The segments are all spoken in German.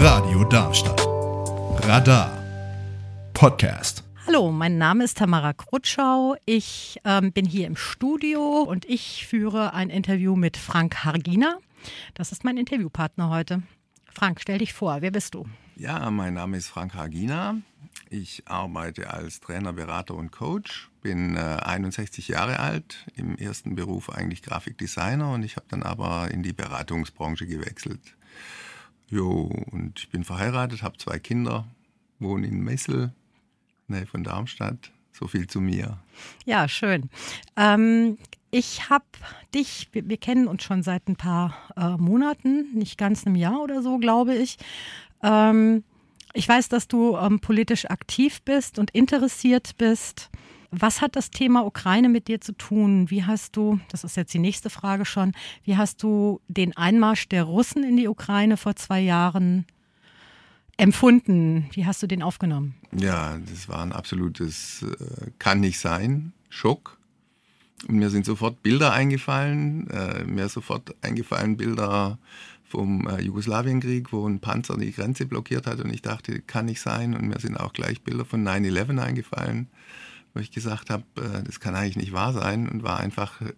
Radio Darmstadt. Radar. Podcast. Hallo, mein Name ist Tamara Krutschau. Ich ähm, bin hier im Studio und ich führe ein Interview mit Frank Hargina. Das ist mein Interviewpartner heute. Frank, stell dich vor, wer bist du? Ja, mein Name ist Frank Hagina. Ich arbeite als Trainer, Berater und Coach. Bin äh, 61 Jahre alt, im ersten Beruf eigentlich Grafikdesigner und ich habe dann aber in die Beratungsbranche gewechselt. Jo, und ich bin verheiratet, habe zwei Kinder, wohne in Messel, Nähe von Darmstadt. So viel zu mir. Ja, schön. Ähm, ich habe dich, wir, wir, kennen uns schon seit ein paar äh, Monaten, nicht ganz einem Jahr oder so, glaube ich. Ähm, ich weiß, dass du ähm, politisch aktiv bist und interessiert bist. Was hat das Thema Ukraine mit dir zu tun? Wie hast du, das ist jetzt die nächste Frage schon, wie hast du den Einmarsch der Russen in die Ukraine vor zwei Jahren empfunden? Wie hast du den aufgenommen? Ja, das war ein absolutes äh, kann nicht sein, Schock. Und mir sind sofort Bilder eingefallen, äh, mir sofort eingefallen Bilder vom äh, Jugoslawienkrieg, wo ein Panzer die Grenze blockiert hat und ich dachte, kann nicht sein. Und mir sind auch gleich Bilder von 9-11 eingefallen, wo ich gesagt habe, äh, das kann eigentlich nicht wahr sein und war einfach äh,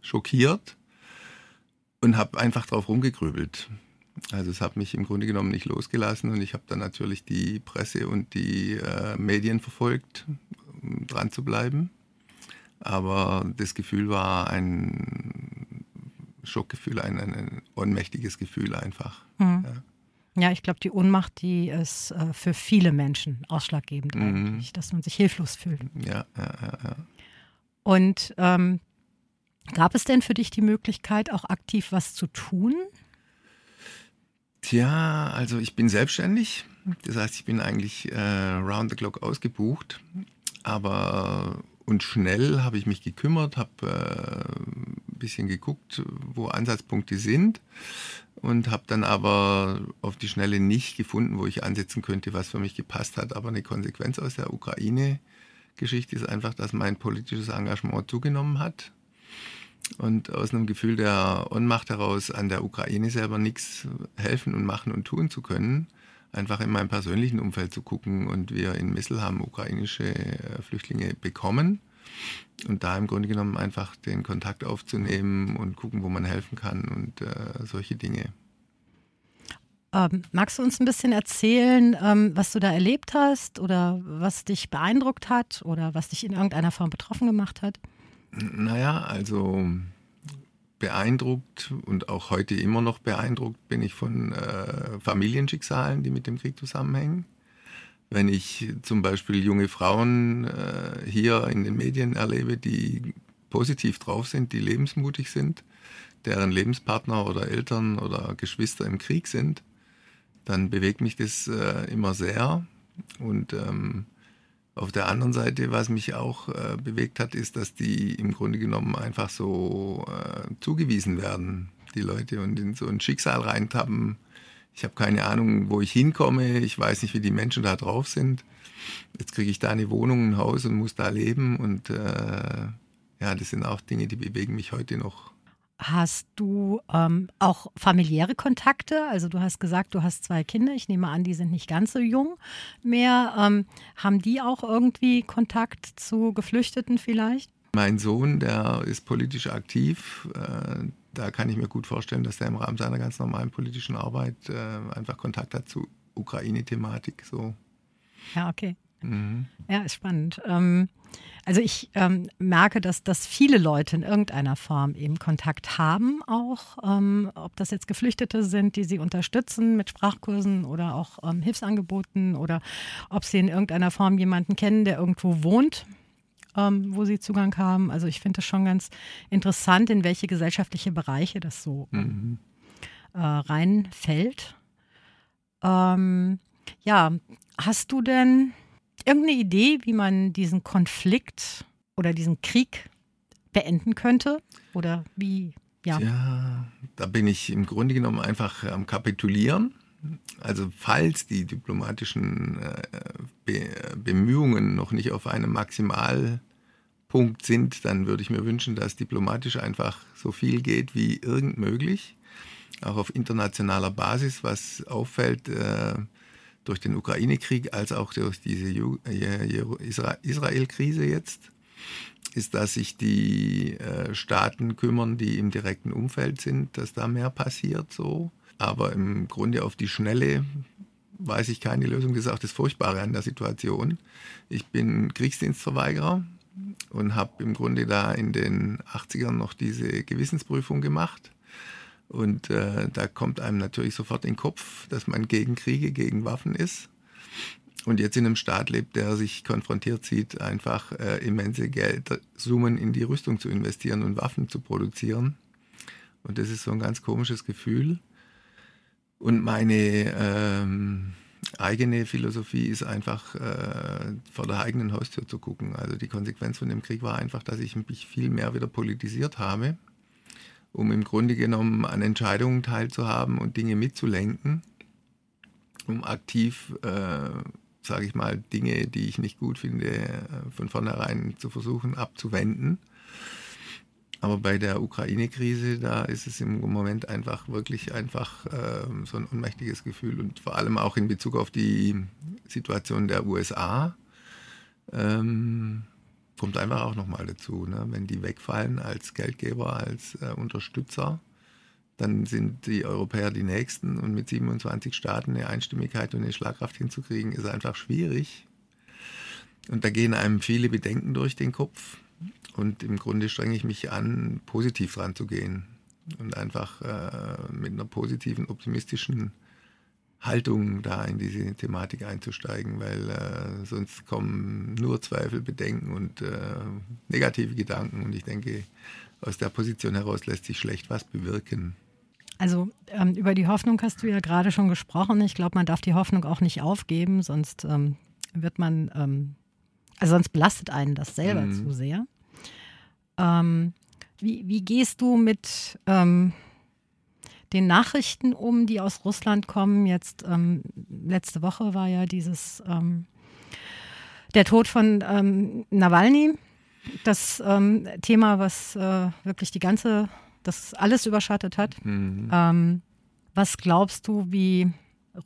schockiert und habe einfach drauf rumgegrübelt. Also es hat mich im Grunde genommen nicht losgelassen und ich habe dann natürlich die Presse und die äh, Medien verfolgt, um dran zu bleiben. Aber das Gefühl war ein Schockgefühl, ein, ein ohnmächtiges Gefühl einfach. Mhm. Ja. ja. ich glaube, die Ohnmacht, die ist äh, für viele Menschen ausschlaggebend mhm. eigentlich, dass man sich hilflos fühlt. Ja, ja, ja. ja. Und ähm, gab es denn für dich die Möglichkeit, auch aktiv was zu tun? Tja, also ich bin selbstständig. Das heißt, ich bin eigentlich äh, round the clock ausgebucht. Aber und schnell habe ich mich gekümmert, habe äh, ein bisschen geguckt, wo Ansatzpunkte sind und habe dann aber auf die Schnelle nicht gefunden, wo ich ansetzen könnte, was für mich gepasst hat. Aber eine Konsequenz aus der Ukraine-Geschichte ist einfach, dass mein politisches Engagement zugenommen hat und aus einem Gefühl der Ohnmacht heraus an der Ukraine selber nichts helfen und machen und tun zu können, einfach in meinem persönlichen Umfeld zu gucken. Und wir in Missel haben ukrainische äh, Flüchtlinge bekommen. Und da im Grunde genommen einfach den Kontakt aufzunehmen und gucken, wo man helfen kann und äh, solche Dinge. Ähm, magst du uns ein bisschen erzählen, ähm, was du da erlebt hast oder was dich beeindruckt hat oder was dich in irgendeiner Form betroffen gemacht hat? Naja, also beeindruckt und auch heute immer noch beeindruckt bin ich von äh, Familienschicksalen, die mit dem Krieg zusammenhängen. Wenn ich zum Beispiel junge Frauen äh, hier in den Medien erlebe, die positiv drauf sind, die lebensmutig sind, deren Lebenspartner oder Eltern oder Geschwister im Krieg sind, dann bewegt mich das äh, immer sehr. Und ähm, auf der anderen Seite, was mich auch äh, bewegt hat, ist, dass die im Grunde genommen einfach so äh, zugewiesen werden, die Leute, und in so ein Schicksal reintappen. Ich habe keine Ahnung, wo ich hinkomme. Ich weiß nicht, wie die Menschen da drauf sind. Jetzt kriege ich da eine Wohnung, ein Haus und muss da leben. Und äh, ja, das sind auch Dinge, die bewegen mich heute noch Hast du ähm, auch familiäre Kontakte? Also du hast gesagt, du hast zwei Kinder. Ich nehme an, die sind nicht ganz so jung mehr. Ähm, haben die auch irgendwie Kontakt zu Geflüchteten vielleicht? Mein Sohn, der ist politisch aktiv. Äh, da kann ich mir gut vorstellen, dass er im Rahmen seiner ganz normalen politischen Arbeit äh, einfach Kontakt hat zu Ukraine-Thematik. So. Ja, okay. Mhm. Ja, ist spannend. Ähm, also ich ähm, merke, dass, dass viele Leute in irgendeiner Form eben Kontakt haben, auch ähm, ob das jetzt Geflüchtete sind, die sie unterstützen mit Sprachkursen oder auch ähm, Hilfsangeboten oder ob sie in irgendeiner Form jemanden kennen, der irgendwo wohnt, ähm, wo sie Zugang haben. Also ich finde es schon ganz interessant, in welche gesellschaftliche Bereiche das so mhm. äh, reinfällt. Ähm, ja, hast du denn irgendeine Idee, wie man diesen Konflikt oder diesen Krieg beenden könnte? Oder wie, ja? Ja, da bin ich im Grunde genommen einfach am Kapitulieren. Also falls die diplomatischen äh, Be Bemühungen noch nicht auf einem Maximalpunkt sind, dann würde ich mir wünschen, dass diplomatisch einfach so viel geht wie irgend möglich. auch auf internationaler Basis, was auffällt äh, durch den Ukraine-Krieg als auch durch diese Israel-Krise jetzt, ist, dass sich die äh, Staaten kümmern, die im direkten Umfeld sind, dass da mehr passiert so. Aber im Grunde auf die Schnelle weiß ich keine Lösung. Das ist auch das Furchtbare an der Situation. Ich bin Kriegsdienstverweigerer und habe im Grunde da in den 80ern noch diese Gewissensprüfung gemacht. Und äh, da kommt einem natürlich sofort in den Kopf, dass man gegen Kriege, gegen Waffen ist. Und jetzt in einem Staat lebt, der sich konfrontiert sieht, einfach äh, immense Geldsummen in die Rüstung zu investieren und Waffen zu produzieren. Und das ist so ein ganz komisches Gefühl. Und meine ähm, eigene Philosophie ist einfach, äh, vor der eigenen Haustür zu gucken. Also die Konsequenz von dem Krieg war einfach, dass ich mich viel mehr wieder politisiert habe, um im Grunde genommen an Entscheidungen teilzuhaben und Dinge mitzulenken, um aktiv, äh, sage ich mal, Dinge, die ich nicht gut finde, äh, von vornherein zu versuchen abzuwenden. Aber bei der Ukraine-Krise, da ist es im Moment einfach wirklich einfach äh, so ein unmächtiges Gefühl und vor allem auch in Bezug auf die Situation der USA ähm, kommt einfach auch nochmal dazu. Ne? Wenn die wegfallen als Geldgeber, als äh, Unterstützer, dann sind die Europäer die Nächsten und mit 27 Staaten eine Einstimmigkeit und eine Schlagkraft hinzukriegen, ist einfach schwierig. Und da gehen einem viele Bedenken durch den Kopf. Und im Grunde strenge ich mich an, positiv dran zu gehen und einfach äh, mit einer positiven, optimistischen Haltung da in diese Thematik einzusteigen, weil äh, sonst kommen nur Zweifel, Bedenken und äh, negative Gedanken. Und ich denke, aus der Position heraus lässt sich schlecht was bewirken. Also ähm, über die Hoffnung hast du ja gerade schon gesprochen. Ich glaube, man darf die Hoffnung auch nicht aufgeben, sonst ähm, wird man, ähm, also sonst belastet einen das selber mhm. zu sehr. Ähm, wie, wie, gehst du mit ähm, den Nachrichten um, die aus Russland kommen? Jetzt ähm, letzte Woche war ja dieses ähm, der Tod von ähm, Nawalny, das ähm, Thema, was äh, wirklich die ganze, das alles überschattet hat. Mhm. was glaubst du, wie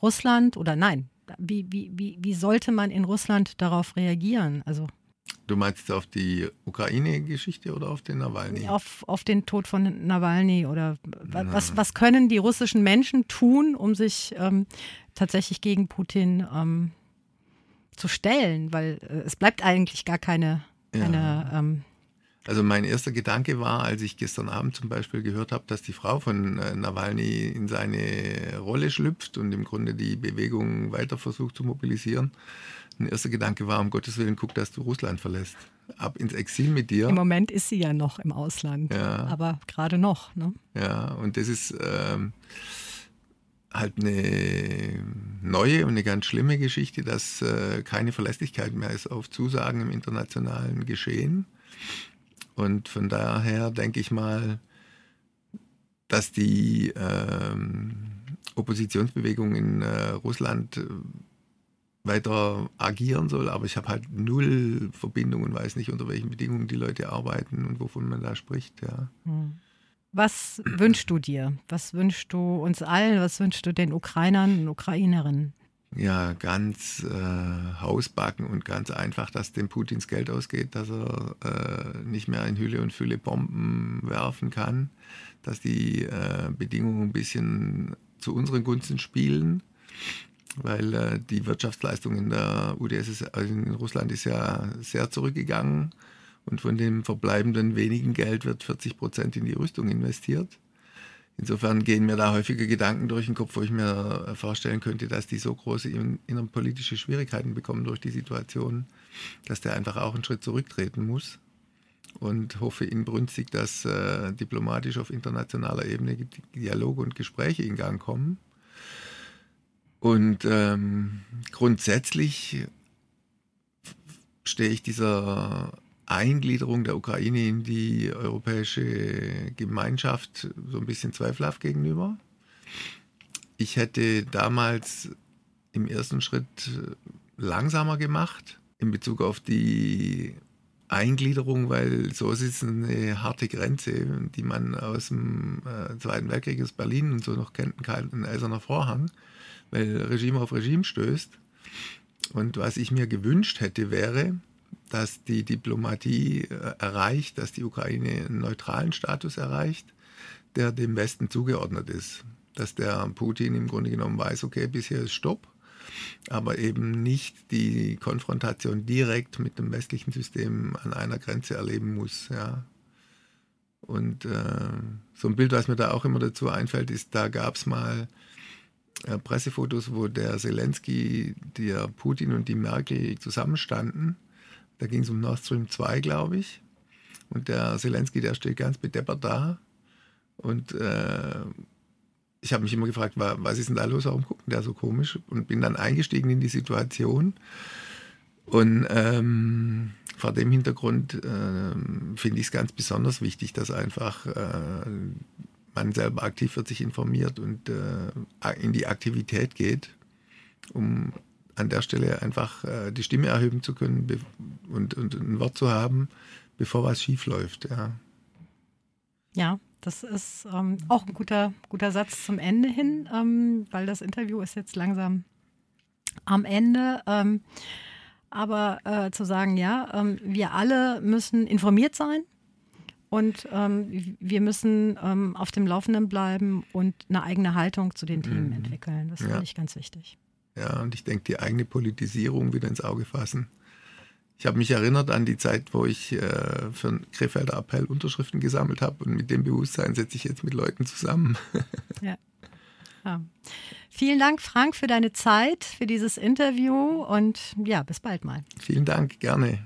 Russland oder nein, wie, wie, wie, wie sollte man in Russland darauf reagieren? Also Du meinst auf die Ukraine-Geschichte oder auf den Nawalny? Auf, auf den Tod von Nawalny oder was, was können die russischen Menschen tun, um sich ähm, tatsächlich gegen Putin ähm, zu stellen? Weil äh, es bleibt eigentlich gar keine. keine ja. ähm, also mein erster Gedanke war, als ich gestern Abend zum Beispiel gehört habe, dass die Frau von äh, Nawalny in seine Rolle schlüpft und im Grunde die Bewegung weiter versucht zu mobilisieren ein erster Gedanke war, um Gottes Willen, guck, dass du Russland verlässt. Ab ins Exil mit dir. Im Moment ist sie ja noch im Ausland, ja. aber gerade noch. Ne? Ja, und das ist ähm, halt eine neue und eine ganz schlimme Geschichte, dass äh, keine Verlässlichkeit mehr ist auf Zusagen im internationalen Geschehen. Und von daher denke ich mal, dass die ähm, Oppositionsbewegung in äh, Russland weiter agieren soll, aber ich habe halt null Verbindung und weiß nicht, unter welchen Bedingungen die Leute arbeiten und wovon man da spricht. Ja. Hm. Was wünschst du dir? Was wünschst du uns allen? Was wünschst du den Ukrainern und Ukrainerinnen? Ja, ganz äh, hausbacken und ganz einfach, dass dem Putins Geld ausgeht, dass er äh, nicht mehr in Hülle und Fülle Bomben werfen kann, dass die äh, Bedingungen ein bisschen zu unseren Gunsten spielen weil äh, die Wirtschaftsleistung in der UdSS, also in Russland ist ja sehr zurückgegangen und von dem verbleibenden wenigen Geld wird 40 Prozent in die Rüstung investiert. Insofern gehen mir da häufiger Gedanken durch den Kopf, wo ich mir vorstellen könnte, dass die so große innenpolitische Schwierigkeiten bekommen durch die Situation, dass der einfach auch einen Schritt zurücktreten muss. Und hoffe inbrünstig, dass äh, diplomatisch auf internationaler Ebene Dialoge und Gespräche in Gang kommen und ähm, grundsätzlich stehe ich dieser Eingliederung der Ukraine in die europäische Gemeinschaft so ein bisschen zweifelhaft gegenüber. Ich hätte damals im ersten Schritt langsamer gemacht in Bezug auf die Eingliederung, weil so ist es eine harte Grenze, die man aus dem äh, Zweiten Weltkrieg aus Berlin und so noch kennt, kein eiserner Vorhang, weil Regime auf Regime stößt. Und was ich mir gewünscht hätte, wäre, dass die Diplomatie äh, erreicht, dass die Ukraine einen neutralen Status erreicht, der dem Westen zugeordnet ist. Dass der Putin im Grunde genommen weiß, okay, bisher ist Stopp, aber eben nicht die Konfrontation direkt mit dem westlichen System an einer Grenze erleben muss. Ja. Und äh, so ein Bild, was mir da auch immer dazu einfällt, ist, da gab es mal äh, Pressefotos, wo der Zelensky, der Putin und die Merkel zusammenstanden. Da ging es um Nord Stream 2, glaube ich. Und der Zelensky, der steht ganz bedeppert da. Und äh, ich habe mich immer gefragt, was ist denn da los, warum guckt der so komisch? Und bin dann eingestiegen in die Situation. Und ähm, vor dem Hintergrund äh, finde ich es ganz besonders wichtig, dass einfach äh, man selber aktiv wird, sich informiert und äh, in die Aktivität geht, um an der Stelle einfach äh, die Stimme erhöhen zu können und, und ein Wort zu haben, bevor was schief läuft. Ja. ja, das ist ähm, auch ein guter, guter Satz zum Ende hin, ähm, weil das Interview ist jetzt langsam am Ende. Ähm, aber äh, zu sagen, ja, ähm, wir alle müssen informiert sein und ähm, wir müssen ähm, auf dem Laufenden bleiben und eine eigene Haltung zu den Themen mhm. entwickeln. Das ja. finde ich ganz wichtig. Ja, und ich denke, die eigene Politisierung wieder ins Auge fassen. Ich habe mich erinnert an die Zeit, wo ich äh, für einen Krefelder Appell Unterschriften gesammelt habe und mit dem Bewusstsein setze ich jetzt mit Leuten zusammen. ja. ja. Vielen Dank, Frank, für deine Zeit, für dieses Interview und ja, bis bald mal. Vielen Dank, gerne.